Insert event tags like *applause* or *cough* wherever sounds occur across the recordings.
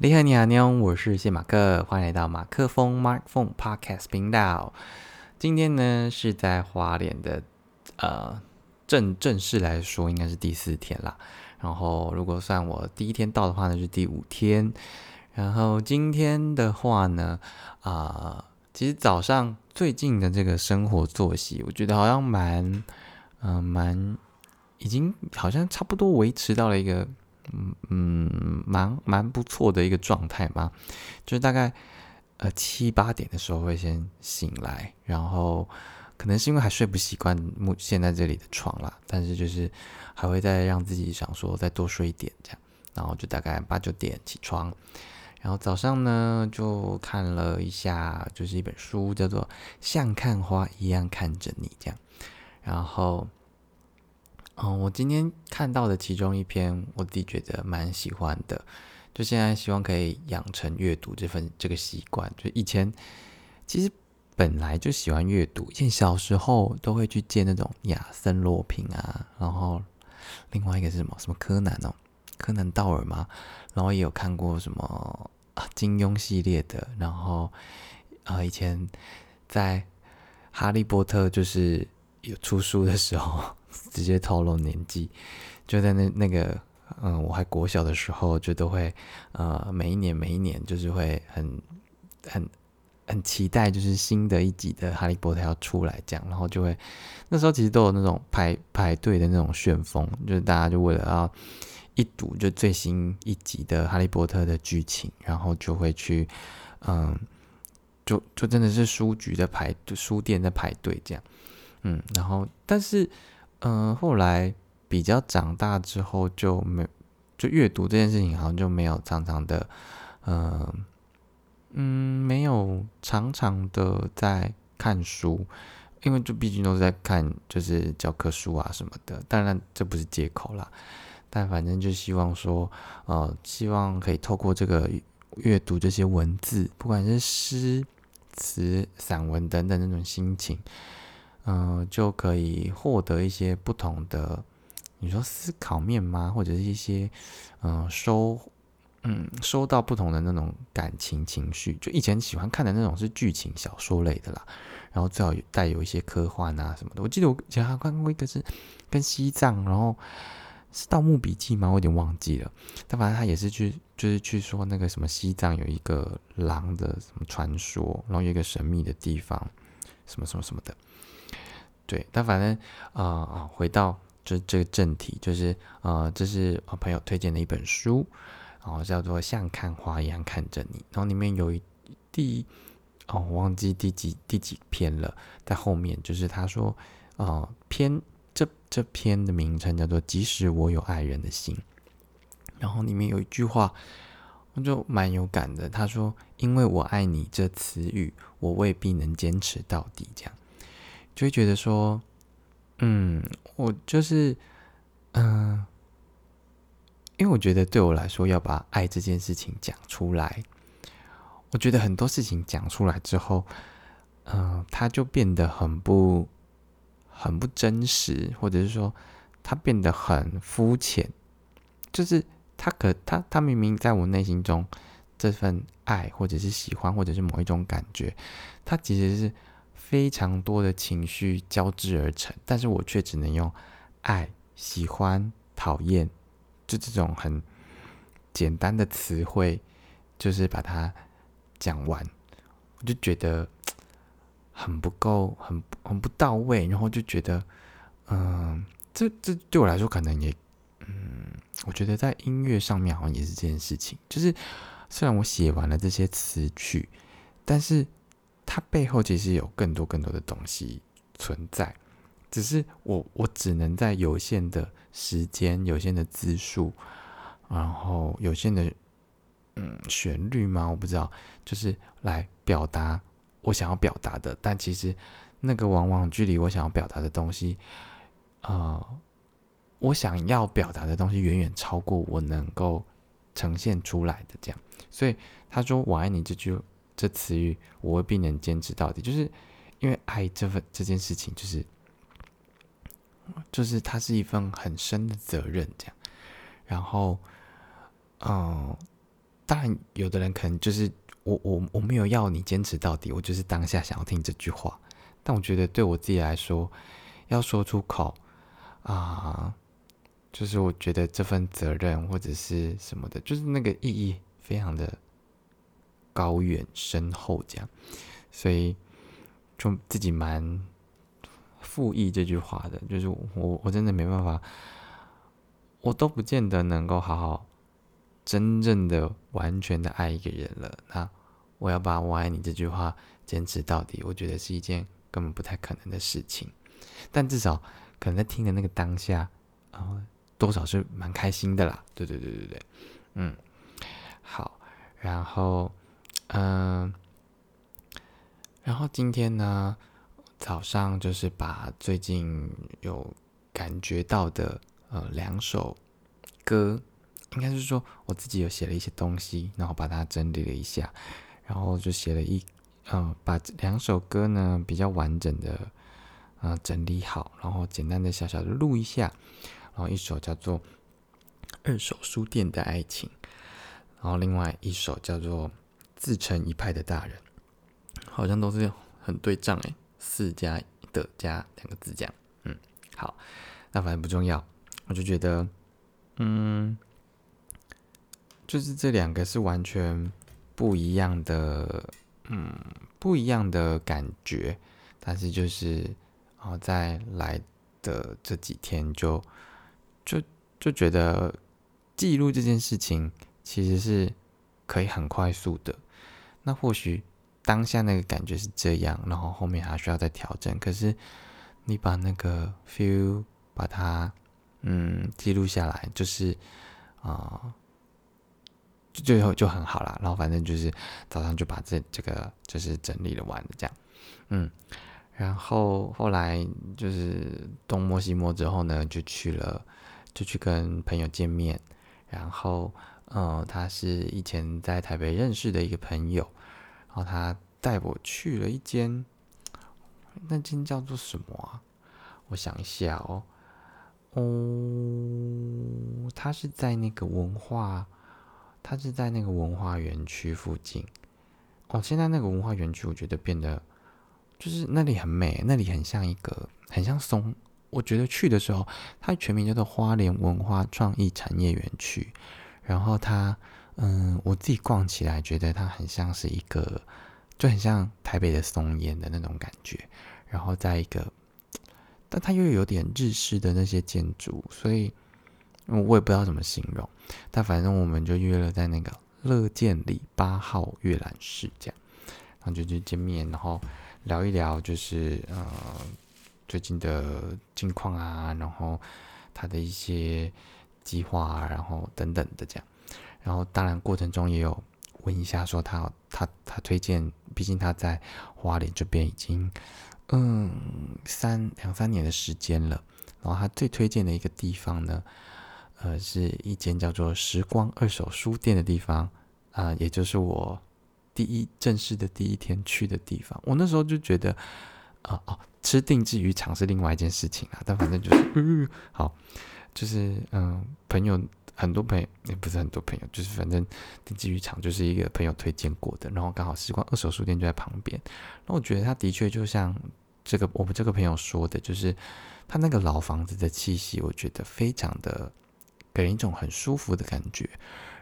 你好，你好，你好，我是谢马克，欢迎来到马克风 Mark Phone Podcast 频道。今天呢是在花莲的，呃，正正式来说应该是第四天啦。然后如果算我第一天到的话呢，是第五天。然后今天的话呢，啊，其实早上最近的这个生活作息，我觉得好像蛮，嗯，蛮，已经好像差不多维持到了一个，嗯嗯，蛮蛮不错的一个状态嘛。就是大概呃七八点的时候会先醒来，然后可能是因为还睡不习惯目现在这里的床啦，但是就是还会再让自己想说再多睡一点这样，然后就大概八九点起床。然后早上呢，就看了一下，就是一本书，叫做《像看花一样看着你》这样。然后，嗯，我今天看到的其中一篇，我自己觉得蛮喜欢的。就现在希望可以养成阅读这份这个习惯。就以前其实本来就喜欢阅读，以前小时候都会去借那种亚森罗平啊，然后另外一个是什么？什么柯南哦？柯南道尔吗？然后也有看过什么啊金庸系列的，然后啊，以前在哈利波特就是有出书的时候，直接透露年纪，就在那那个嗯，我还国小的时候，就都会呃，每一年每一年就是会很很很期待，就是新的一集的哈利波特要出来这样，然后就会那时候其实都有那种排排队的那种旋风，就是大家就为了要。一睹就最新一集的《哈利波特》的剧情，然后就会去，嗯，就就真的是书局的排，就书店在排队这样，嗯，然后但是，嗯，后来比较长大之后就没，就阅读这件事情好像就没有常常的，嗯嗯，没有常常的在看书，因为就毕竟都是在看就是教科书啊什么的，当然这不是借口啦。但反正就希望说，呃，希望可以透过这个阅读这些文字，不管是诗词、散文等等那种心情，嗯，就可以获得一些不同的，你说思考面吗？或者是一些，嗯，收，嗯，收到不同的那种感情情绪。就以前喜欢看的那种是剧情小说类的啦，然后最好带有一些科幻啊什么的。我记得我以前还看过一个是跟西藏，然后。是《盗墓笔记》吗？我有点忘记了。但反正他也是去，就是去说那个什么西藏有一个狼的什么传说，然后有一个神秘的地方，什么什么什么的。对，但反正啊啊，回到这这个正题，就是呃，这是我朋友推荐的一本书，然后叫做《像看花一样看着你》，然后里面有一第哦，忘记第几第几篇了，在后面就是他说啊篇。这这篇的名称叫做《即使我有爱人的心》，然后里面有一句话，就蛮有感的。他说：“因为我爱你这词语，我未必能坚持到底。”这样就会觉得说，嗯，我就是，嗯，因为我觉得对我来说，要把爱这件事情讲出来，我觉得很多事情讲出来之后，嗯，它就变得很不。很不真实，或者是说他变得很肤浅，就是他可他他明明在我内心中这份爱，或者是喜欢，或者是某一种感觉，他其实是非常多的情绪交织而成，但是我却只能用爱、喜欢、讨厌，就这种很简单的词汇，就是把它讲完，我就觉得。很不够，很很不到位，然后就觉得，嗯，这这对我来说可能也，嗯，我觉得在音乐上面好像也是这件事情。就是虽然我写完了这些词曲，但是它背后其实有更多更多的东西存在，只是我我只能在有限的时间、有限的字数，然后有限的嗯旋律吗？我不知道，就是来表达。我想要表达的，但其实那个往往距离我想要表达的东西，呃，我想要表达的东西远远超过我能够呈现出来的。这样，所以他说“我爱你”这句这词语，我未必能坚持到底，就是因为爱这份这件事情，就是就是它是一份很深的责任。这样，然后，嗯，当然，有的人可能就是我我我没有要你坚持到底，我就是当下想要听这句话。但我觉得对我自己来说，要说出口啊，就是我觉得这份责任或者是什么的，就是那个意义非常的高远深厚，这样，所以就自己蛮复议这句话的，就是我我真的没办法，我都不见得能够好好。真正的、完全的爱一个人了，那我要把我爱你这句话坚持到底，我觉得是一件根本不太可能的事情。但至少可能在听的那个当下，啊，多少是蛮开心的啦。对对对对对，嗯，好，然后，嗯，然后今天呢，早上就是把最近有感觉到的呃两首歌。应该是说我自己有写了一些东西，然后把它整理了一下，然后就写了一，嗯，把两首歌呢比较完整的，呃，整理好，然后简单的小小的录一下，然后一首叫做《二手书店的爱情》，然后另外一首叫做《自成一派的大人》，好像都是很对仗诶，四加的加两个字这样，嗯，好，那反正不重要，我就觉得，嗯。就是这两个是完全不一样的，嗯，不一样的感觉。但是就是，哦，在来的这几天就就就觉得记录这件事情其实是可以很快速的。那或许当下那个感觉是这样，然后后面还需要再调整。可是你把那个 feel 把它嗯记录下来，就是啊。最后就很好了，然后反正就是早上就把这这个就是整理了完的这样，嗯，然后后来就是东摸西摸之后呢，就去了，就去跟朋友见面，然后嗯，他是以前在台北认识的一个朋友，然后他带我去了一间，那间叫做什么啊？我想一下哦，哦，他是在那个文化。它是在那个文化园区附近哦。现在那个文化园区，我觉得变得就是那里很美，那里很像一个很像松。我觉得去的时候，它全名叫做花莲文化创意产业园区。然后它，嗯，我自己逛起来觉得它很像是一个，就很像台北的松烟的那种感觉。然后在一个，但它又有点日式的那些建筑，所以。我也不知道怎么形容，但反正我们就约了在那个乐见里八号阅览室这样，然后就去见面，然后聊一聊，就是呃最近的近况啊，然后他的一些计划，然后等等的这样，然后当然过程中也有问一下，说他他他推荐，毕竟他在花莲这边已经嗯三两三年的时间了，然后他最推荐的一个地方呢。呃，是一间叫做“时光二手书店”的地方啊，也就是我第一正式的第一天去的地方。我那时候就觉得，啊哦，吃定制鱼场是另外一件事情啊，但反正就是，嗯，*laughs* 好，就是嗯，朋友很多朋友也不是很多朋友，就是反正定制渔场就是一个朋友推荐过的，然后刚好时光二手书店就在旁边。那我觉得他的确就像这个我们这个朋友说的，就是他那个老房子的气息，我觉得非常的。给人一种很舒服的感觉，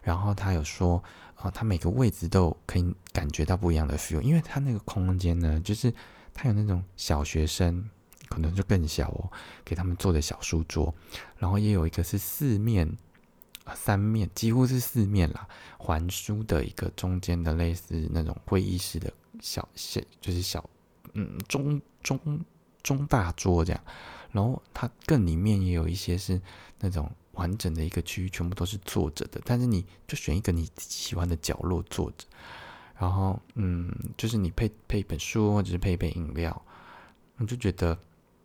然后他有说，啊，他每个位置都可以感觉到不一样的 feel，因为他那个空间呢，就是他有那种小学生，可能就更小哦，给他们做的小书桌，然后也有一个是四面三面，几乎是四面啦，环书的一个中间的类似那种会议室的小小，就是小嗯中中中大桌这样，然后它更里面也有一些是那种。完整的一个区域全部都是坐着的，但是你就选一个你喜欢的角落坐着，然后嗯，就是你配配一本书或者是配一杯饮料，我就觉得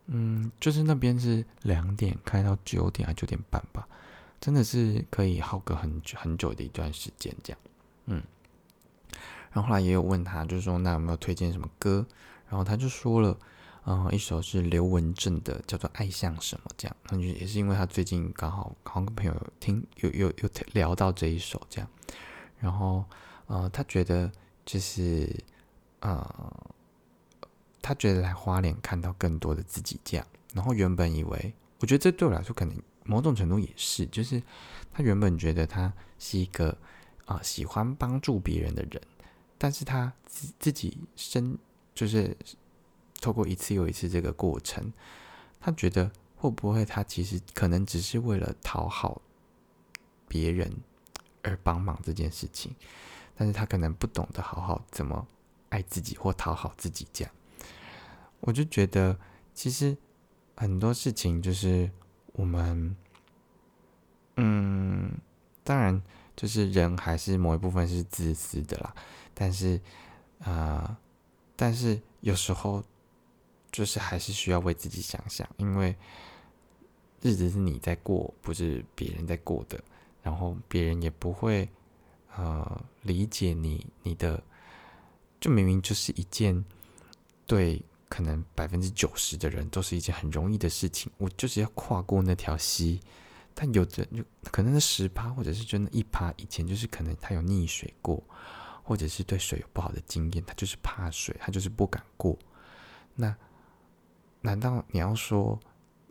嗯，就是那边是两点开到九点还九点半吧，真的是可以耗个很久很久的一段时间这样，嗯，然后后来也有问他，就是说那有没有推荐什么歌，然后他就说了。嗯，一首是刘文正的，叫做《爱像什么》这样，那就也是因为他最近刚好刚好跟朋友听有有有聊到这一首这样，然后呃，他觉得就是呃，他觉得来花莲看到更多的自己这样。然后原本以为，我觉得这对我来说可能某种程度也是，就是他原本觉得他是一个啊喜欢帮助别人的人，但是他自自己身就是透过一次又一次这个过程，他觉得会不会他其实可能只是为了讨好别人而帮忙这件事情，但是他可能不懂得好好怎么爱自己或讨好自己这样，我就觉得其实。很多事情就是我们，嗯，当然就是人还是某一部分是自私的啦，但是，呃，但是有时候就是还是需要为自己想想，因为日子是你在过，不是别人在过的，然后别人也不会呃理解你，你的就明明就是一件对。可能百分之九十的人都是一件很容易的事情，我就是要跨过那条溪。但有的就可能是十趴，或者是就那一趴，以前就是可能他有溺水过，或者是对水有不好的经验，他就是怕水，他就是不敢过。那难道你要说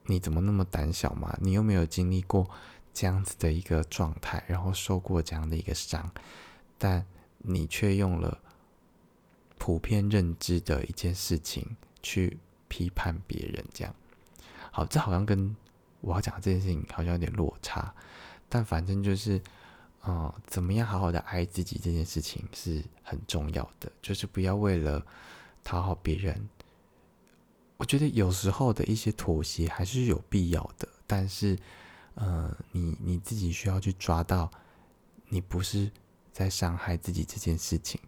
你怎么那么胆小吗？你又没有经历过这样子的一个状态，然后受过这样的一个伤，但你却用了普遍认知的一件事情。去批判别人，这样好，这好像跟我要讲的这件事情好像有点落差，但反正就是，嗯，怎么样好好的爱自己这件事情是很重要的，就是不要为了讨好别人。我觉得有时候的一些妥协还是有必要的，但是，呃，你你自己需要去抓到，你不是在伤害自己这件事情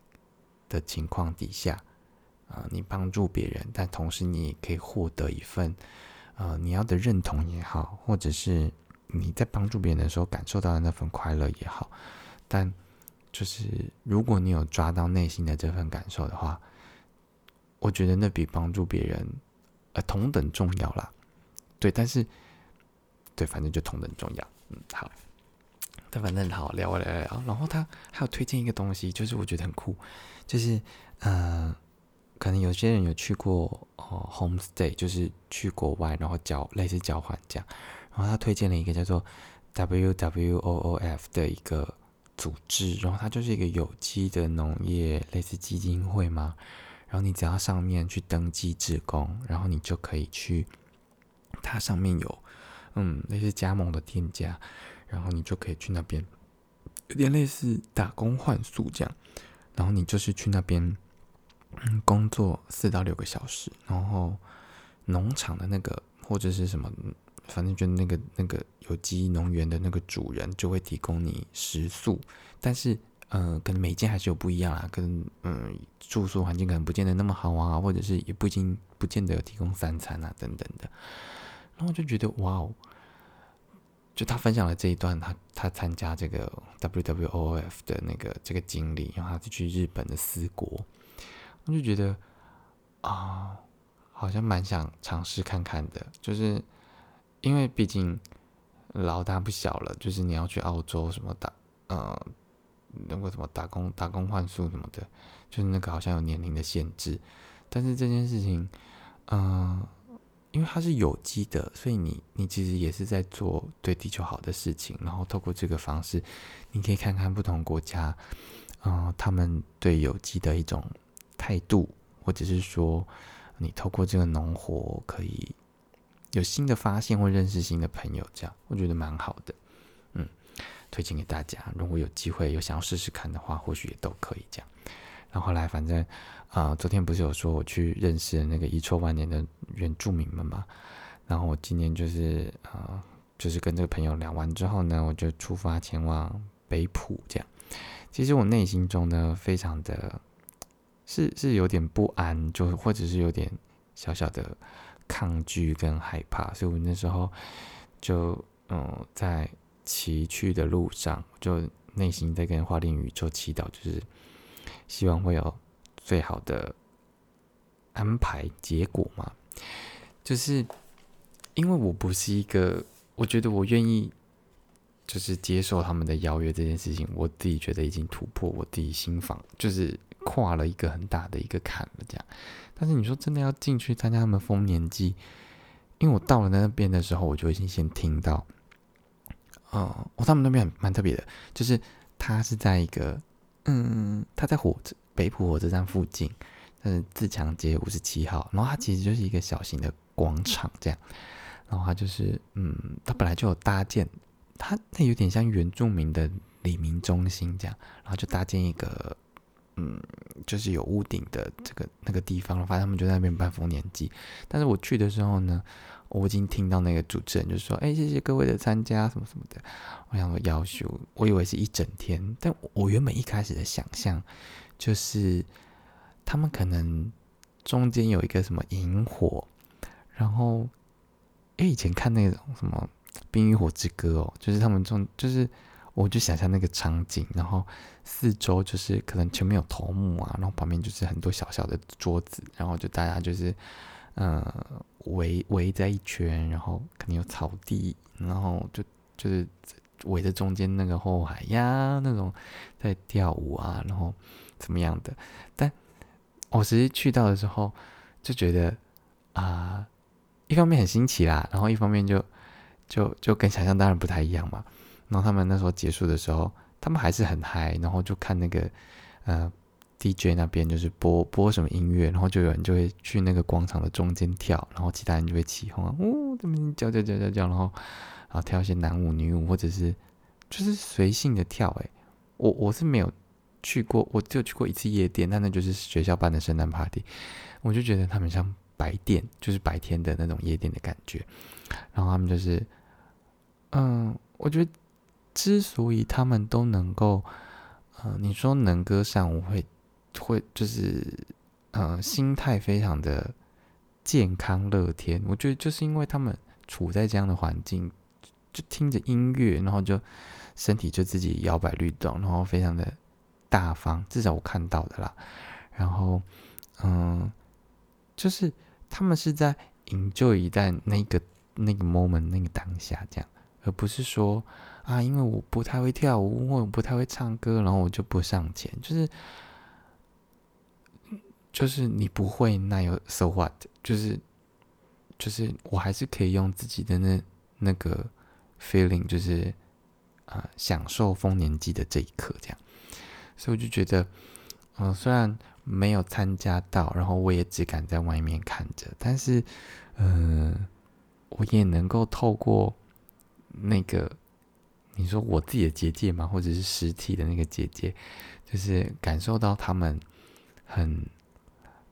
的情况底下。啊，你帮助别人，但同时你也可以获得一份，呃，你要的认同也好，或者是你在帮助别人的时候感受到的那份快乐也好。但就是如果你有抓到内心的这份感受的话，我觉得那比帮助别人呃同等重要啦。对，但是对，反正就同等重要。嗯，好，但反正好聊聊聊。然后他还有推荐一个东西，就是我觉得很酷，就是呃。可能有些人有去过哦，homestay，就是去国外，然后交类似交换这样。然后他推荐了一个叫做 WWOOF 的一个组织，然后它就是一个有机的农业类似基金会嘛。然后你只要上面去登记职工，然后你就可以去，它上面有嗯类似加盟的店家，然后你就可以去那边，有点类似打工换宿这样。然后你就是去那边。嗯，工作四到六个小时，然后农场的那个或者是什么，反正就那个那个有机农园的那个主人就会提供你食宿，但是呃，可能每间还是有不一样啊，跟嗯住宿环境可能不见得那么好啊，或者是也不一定不见得有提供三餐啊等等的，然后就觉得哇哦，就他分享了这一段，他他参加这个 WWOF 的那个这个经历，然后他就去日本的四国。我就觉得啊，好像蛮想尝试看看的，就是因为毕竟老大不小了，就是你要去澳洲什么打，呃，那个什么打工打工换宿什么的，就是那个好像有年龄的限制。但是这件事情，嗯，因为它是有机的，所以你你其实也是在做对地球好的事情。然后透过这个方式，你可以看看不同国家，嗯，他们对有机的一种。态度，或者是说，你透过这个农活可以有新的发现或认识新的朋友，这样我觉得蛮好的。嗯，推荐给大家，如果有机会有想要试试看的话，或许也都可以这样。然后来，反正啊，昨天不是有说我去认识那个遗臭万年的原住民们嘛？然后我今年就是啊，就是跟这个朋友聊完之后呢，我就出发前往北浦，这样。其实我内心中呢，非常的。是是有点不安，就或者是有点小小的抗拒跟害怕，所以我那时候就嗯在骑去的路上，就内心在跟花莲宇宙祈祷，就是希望会有最好的安排结果嘛。就是因为我不是一个，我觉得我愿意就是接受他们的邀约这件事情，我自己觉得已经突破我自己心房，就是跨了一个很大的一个坎了。这样，但是你说真的要进去参加他们丰年祭，因为我到了那边的时候，我就已经先听到，哦，我他们那边蛮特别的，就是他是在一个，嗯，他在火车北浦火车站附近，是自强街五十七号，然后它其实就是一个小型的广场这样，然后它就是，嗯，它本来就有搭建。它那有点像原住民的黎明中心这样，然后就搭建一个，嗯，就是有屋顶的这个那个地方，了，反正他们就在那边办丰年祭。但是我去的时候呢，我已经听到那个主持人就说：“哎，谢谢各位的参加，什么什么的。”我想说要求，我以为是一整天，但我原本一开始的想象就是他们可能中间有一个什么萤火，然后因为以前看那种什么。《冰与火之歌》哦，就是他们中，就是我就想象那个场景，然后四周就是可能前面有头目啊，然后旁边就是很多小小的桌子，然后就大家就是呃围围在一圈，然后肯定有草地，然后就就是围着中间那个后海呀那种在跳舞啊，然后怎么样的？但我实际去到的时候就觉得啊，一方面很新奇啦，然后一方面就。就就跟想象当然不太一样嘛。然后他们那时候结束的时候，他们还是很嗨，然后就看那个呃 DJ 那边就是播播什么音乐，然后就有人就会去那个广场的中间跳，然后其他人就会起哄啊，哦，这边叫叫叫叫叫，然后然后跳一些男舞女舞，或者是就是随性的跳。诶，我我是没有去过，我只有去过一次夜店，但那就是学校办的圣诞 party，我就觉得他们像。白店就是白天的那种夜店的感觉，然后他们就是，嗯，我觉得之所以他们都能够，呃，你说能歌善舞，会会就是，呃，心态非常的健康乐天，我觉得就是因为他们处在这样的环境，就听着音乐，然后就身体就自己摇摆律动，然后非常的大方，至少我看到的啦，然后，嗯，就是。他们是在营救一在那个那个 moment 那个当下这样，而不是说啊，因为我不太会跳舞，或我不太会唱歌，然后我就不上前。就是就是你不会，那有 so what？就是就是我还是可以用自己的那那个 feeling，就是啊，享受丰年祭的这一刻这样。所以我就觉得，嗯，虽然。没有参加到，然后我也只敢在外面看着。但是，嗯，我也能够透过那个你说我自己的结界嘛，或者是实体的那个结界，就是感受到他们很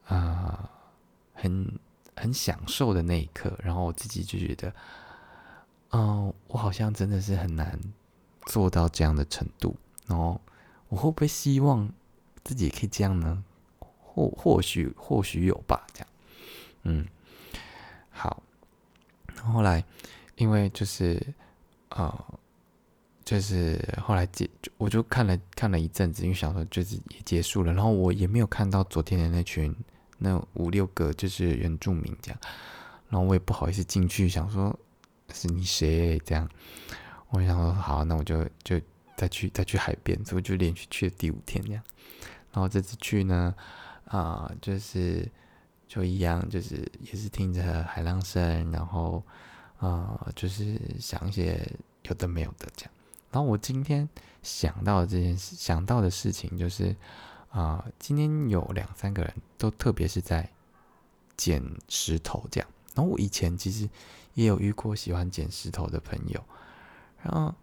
啊，很很享受的那一刻。然后我自己就觉得，嗯，我好像真的是很难做到这样的程度。然后我会不会希望自己也可以这样呢？或或许或许有吧，这样，嗯，好。后来，因为就是呃，就是后来结，我就看了看了一阵子，因为想说就是也结束了，然后我也没有看到昨天的那群那五六个就是原住民这样，然后我也不好意思进去，想说是你谁这样，我想说好，那我就就再去 *laughs* 再去海边，所以就连续去了第五天这样，然后这次去呢。啊，就是就一样，就是也是听着海浪声，然后啊，就是想一些有的没有的这样。然后我今天想到这件事，想到的事情就是啊，今天有两三个人都特别是在捡石头这样。然后我以前其实也有遇过喜欢捡石头的朋友，然后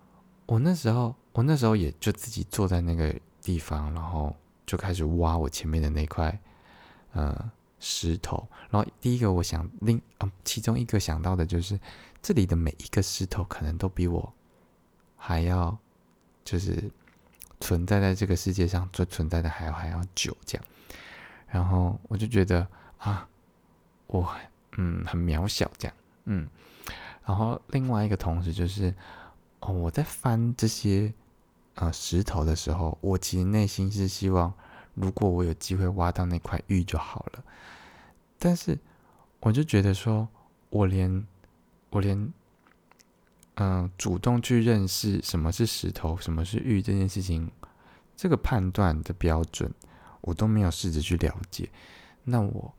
我那时候我那时候也就自己坐在那个地方，然后。就开始挖我前面的那块，呃，石头。然后第一个我想另啊，其中一个想到的就是这里的每一个石头可能都比我还要，就是存在在这个世界上最存在的还要还要久这样。然后我就觉得啊，我嗯很渺小这样，嗯。然后另外一个同时就是哦，我在翻这些。呃，石头的时候，我其实内心是希望，如果我有机会挖到那块玉就好了。但是，我就觉得说，我连我连，嗯，主动去认识什么是石头，什么是玉这件事情，这个判断的标准，我都没有试着去了解。那我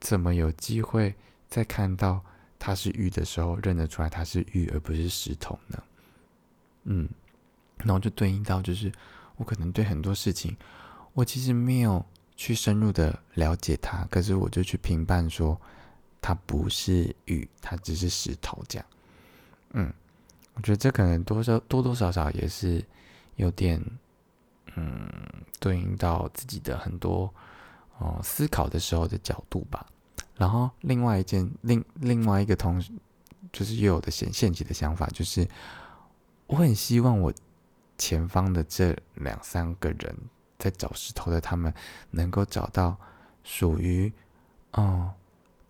怎么有机会在看到它是玉的时候，认得出来它是玉而不是石头呢？嗯，然后就对应到，就是我可能对很多事情，我其实没有去深入的了解它，可是我就去评判说它不是玉，它只是石头这样。嗯，我觉得这可能多少多多少少也是有点，嗯，对应到自己的很多哦思考的时候的角度吧。然后另外一件另另外一个同就是又有的现现起的想法就是。我很希望我前方的这两三个人在找石头的他们能够找到属于哦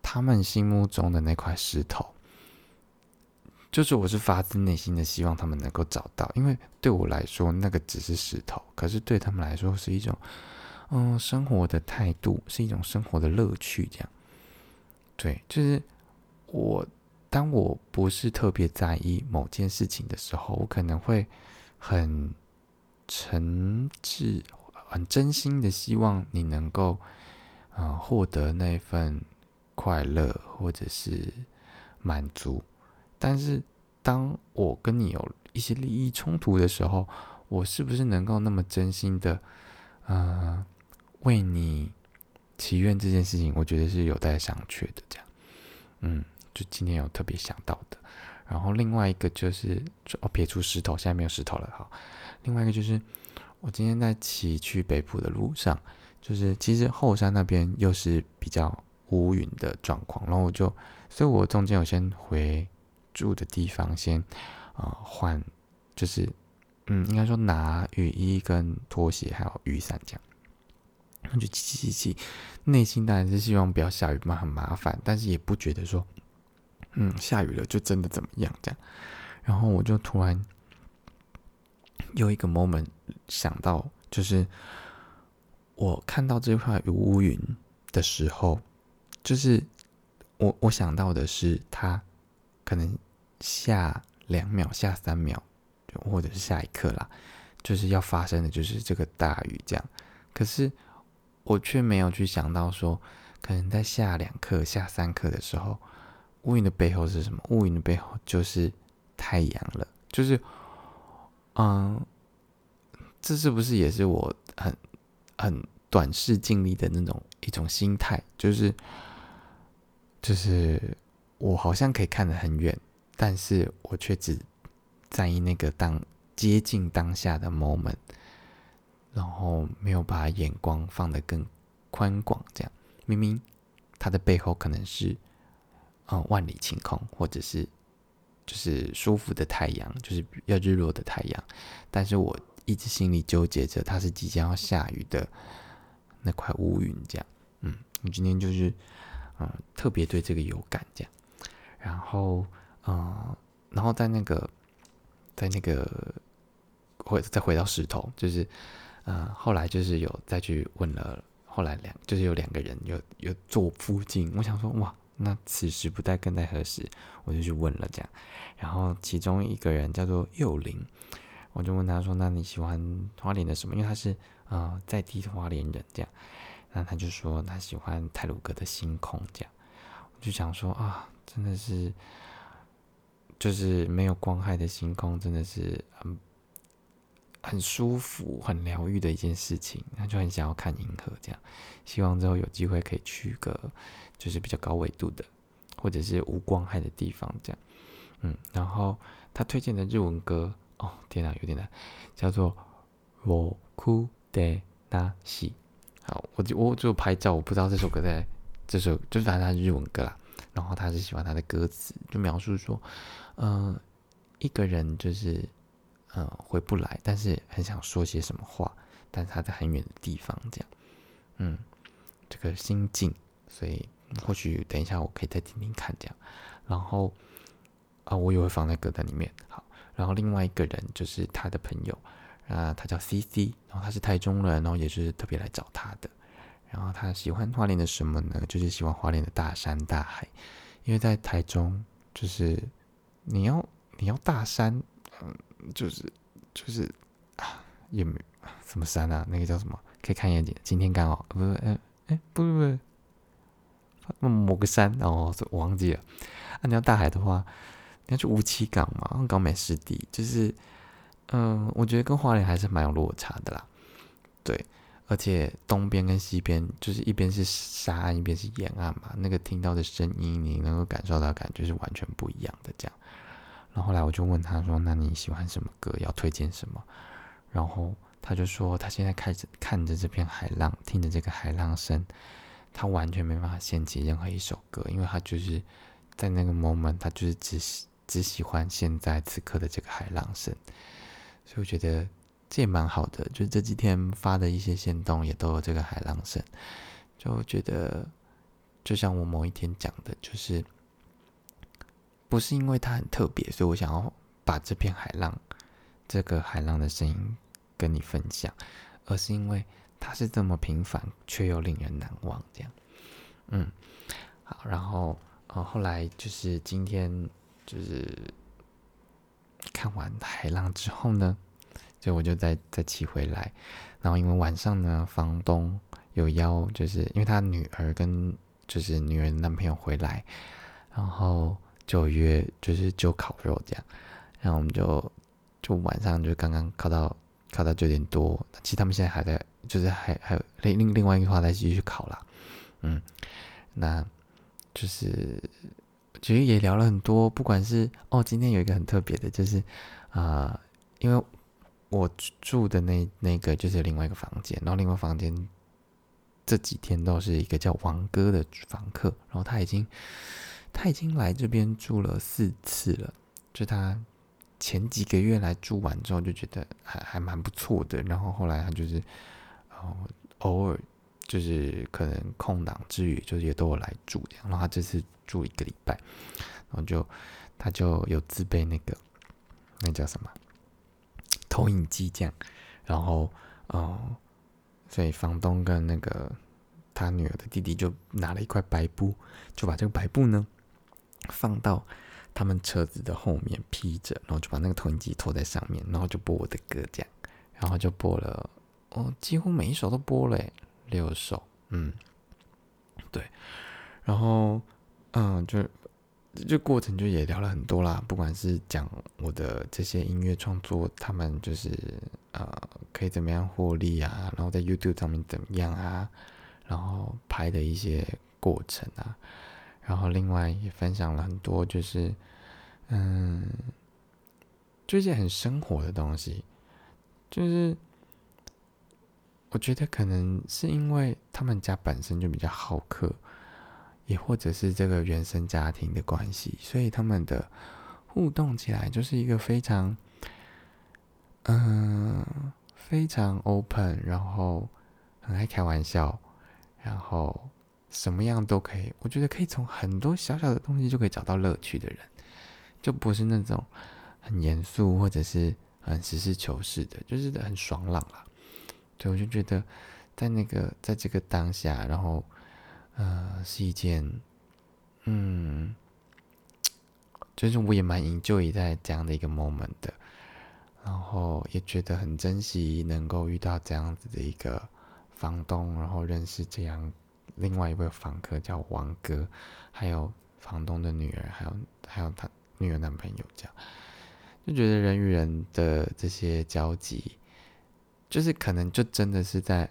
他们心目中的那块石头，就是我是发自内心的希望他们能够找到，因为对我来说那个只是石头，可是对他们来说是一种嗯生活的态度，是一种生活的乐趣，这样对，就是我。当我不是特别在意某件事情的时候，我可能会很诚挚、很真心的希望你能够，呃，获得那份快乐或者是满足。但是，当我跟你有一些利益冲突的时候，我是不是能够那么真心的，呃，为你祈愿这件事情？我觉得是有待商榷的。这样，嗯。就今天有特别想到的，然后另外一个就是哦，撇出石头，现在没有石头了哈。另外一个就是我今天在骑去北部的路上，就是其实后山那边又是比较乌云的状况，然后我就，所以我中间有先回住的地方先啊换，就是嗯，应该说拿雨衣跟拖鞋还有雨伞这样，那就气气气，内心当然是希望不要下雨嘛，很麻烦，但是也不觉得说。嗯，下雨了就真的怎么样这样？然后我就突然有一个 moment 想到，就是我看到这块乌云的时候，就是我我想到的是，它可能下两秒、下三秒，或者是下一刻啦，就是要发生的就是这个大雨这样。可是我却没有去想到说，可能在下两刻、下三刻的时候。乌云的背后是什么？乌云的背后就是太阳了。就是，嗯，这是不是也是我很很短视尽力的那种一种心态？就是，就是我好像可以看得很远，但是我却只在意那个当接近当下的 moment，然后没有把眼光放得更宽广。这样，明明它的背后可能是。嗯，万里晴空，或者是就是舒服的太阳，就是要日落的太阳。但是我一直心里纠结着，它是即将要下雨的那块乌云，这样。嗯，我今天就是嗯特别对这个有感，这样。然后嗯，然后在那个在那个回再回到石头，就是嗯后来就是有再去问了，后来两就是有两个人有有坐附近，我想说哇。那此时不待更待何时？我就去问了，这样。然后其中一个人叫做幼林，我就问他说：“那你喜欢花莲的什么？”因为他是啊在地花莲人，这样。那他就说他喜欢泰鲁格的星空，这样。我就想说啊，真的是，就是没有光害的星空，真的是很很舒服、很疗愈的一件事情。他就很想要看银河，这样。希望之后有机会可以去个。就是比较高纬度的，或者是无光害的地方，这样，嗯，然后他推荐的日文歌，哦，天哪，有点难，叫做《我哭的那西》。好，我就我就拍照，我不知道这首歌在这首就是反正他是日文歌啦。然后他是喜欢他的歌词，就描述说，嗯，一个人就是嗯回不来，但是很想说些什么话，但是他在很远的地方，这样，嗯，这个心境，所以。或许等一下我可以再听听看这样，然后啊，我也会放在歌单里面。好，然后另外一个人就是他的朋友啊，他叫 C C，然后他是台中人，然后也是特别来找他的。然后他喜欢花莲的什么呢？就是喜欢花莲的大山大海，因为在台中就是你要你要大山，嗯，就是就是啊，也没什么山啊，那个叫什么？可以看一眼今天刚好不是，哎哎，不不不，某个山，然后我忘记了。啊，你要大海的话，你要去乌溪港嘛，高美湿地，就是，嗯，我觉得跟花莲还是蛮有落差的啦。对，而且东边跟西边，就是一边是沙岸，一边是沿岸嘛，那个听到的声音，你能够感受到感觉是完全不一样的。这样，后来我就问他说：“那你喜欢什么歌？要推荐什么？”然后他就说：“他现在开始看着这片海浪，听着这个海浪声，他完全没办法掀起任何一首歌，因为他就是。”在那个 moment，他就是只只喜欢现在此刻的这个海浪声，所以我觉得这也蛮好的。就这几天发的一些线动也都有这个海浪声，就觉得就像我某一天讲的，就是不是因为它很特别，所以我想要把这片海浪这个海浪的声音跟你分享，而是因为它是这么平凡却又令人难忘。这样，嗯，好，然后。哦，后来就是今天，就是看完海浪之后呢，就我就再再骑回来。然后因为晚上呢，房东有邀，就是因为他女儿跟就是女儿男朋友回来，然后就约就是就烤肉这样。然后我们就就晚上就刚刚烤到烤到九点多，其实他们现在还在，就是还还有另另另外一个话再继续烤啦。嗯，那。就是，其实也聊了很多，不管是哦，今天有一个很特别的，就是啊，因为我住的那那个就是另外一个房间，然后另外房间这几天都是一个叫王哥的房客，然后他已经他已经来这边住了四次了，就他前几个月来住完之后就觉得还还蛮不错的，然后后来他就是哦偶尔。就是可能空档之余，就是也都有来住。然后他这次住一个礼拜，然后就他就有自备那个那叫什么投影机这样。然后哦，所以房东跟那个他女儿的弟弟就拿了一块白布，就把这个白布呢放到他们车子的后面披着，然后就把那个投影机拖在上面，然后就播我的歌这样。然后就播了，哦，几乎每一首都播了。六首，嗯，对，然后，嗯，就这过程就也聊了很多啦，不管是讲我的这些音乐创作，他们就是呃可以怎么样获利啊，然后在 YouTube 上面怎么样啊，然后拍的一些过程啊，然后另外也分享了很多，就是嗯，就一些很生活的东西，就是。我觉得可能是因为他们家本身就比较好客，也或者是这个原生家庭的关系，所以他们的互动起来就是一个非常，嗯，非常 open，然后很爱开玩笑，然后什么样都可以。我觉得可以从很多小小的东西就可以找到乐趣的人，就不是那种很严肃或者是很实事求是的，就是很爽朗啦。对，我就觉得，在那个，在这个当下，然后，呃，是一件，嗯，就是我也蛮 enjoy 在这样的一个 moment 的，然后也觉得很珍惜能够遇到这样子的一个房东，然后认识这样另外一位房客叫王哥，还有房东的女儿，还有还有他女儿男朋友，这样就觉得人与人的这些交集。就是可能就真的是在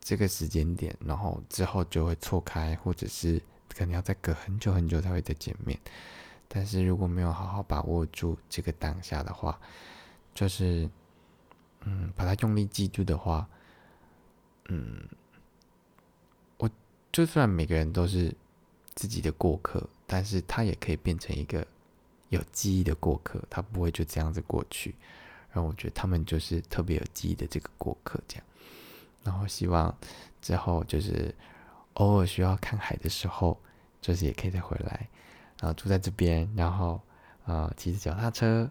这个时间点，然后之后就会错开，或者是可能要再隔很久很久才会再见面。但是如果没有好好把握住这个当下的话，就是嗯，把它用力记住的话，嗯，就算每个人都是自己的过客，但是他也可以变成一个有记忆的过客，他不会就这样子过去。然后我觉得他们就是特别有记忆的这个过客，这样。然后希望之后就是偶尔需要看海的时候，就是也可以再回来，然后住在这边，然后呃骑着脚踏车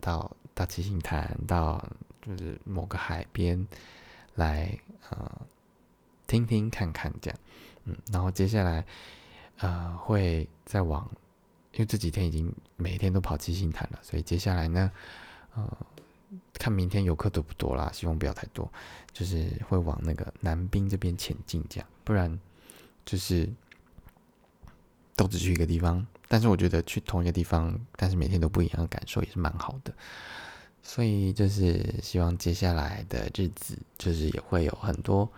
到到七星潭，到就是某个海边来呃听听看看这样，嗯，然后接下来呃会再往因为这几天已经每天都跑七星潭了，所以接下来呢，呃，看明天游客多不多啦，希望不要太多，就是会往那个南滨这边前进，这样，不然就是都只去一个地方。但是我觉得去同一个地方，但是每天都不一样的感受也是蛮好的。所以就是希望接下来的日子，就是也会有很多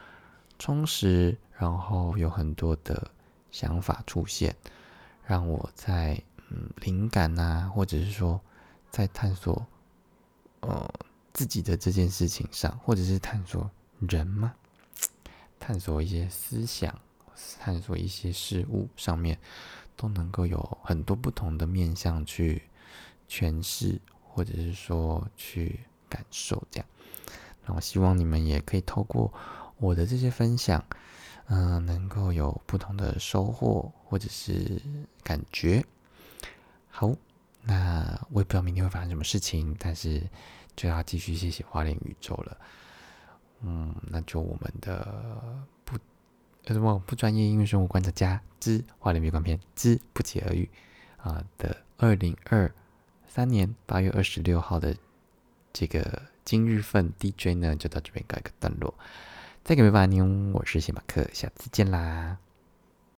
充实，然后有很多的想法出现，让我在嗯灵感呐，或者是说在探索呃自己的这件事情上，或者是探索人吗，探索一些思想，探索一些事物上面，都能够有很多不同的面向去诠释。或者是说去感受这样，然后希望你们也可以透过我的这些分享，嗯，能够有不同的收获或者是感觉。好，那我也不知道明天会发生什么事情，但是就要继续谢谢花莲宇宙了。嗯，那就我们的不什么不专业音乐生活观察家之花莲闭关篇之不期而遇啊的二零二。三年八月二十六号的这个今日份 DJ 呢，就到这边告一个段落。再给没法妞，我是谢马克，下次见啦。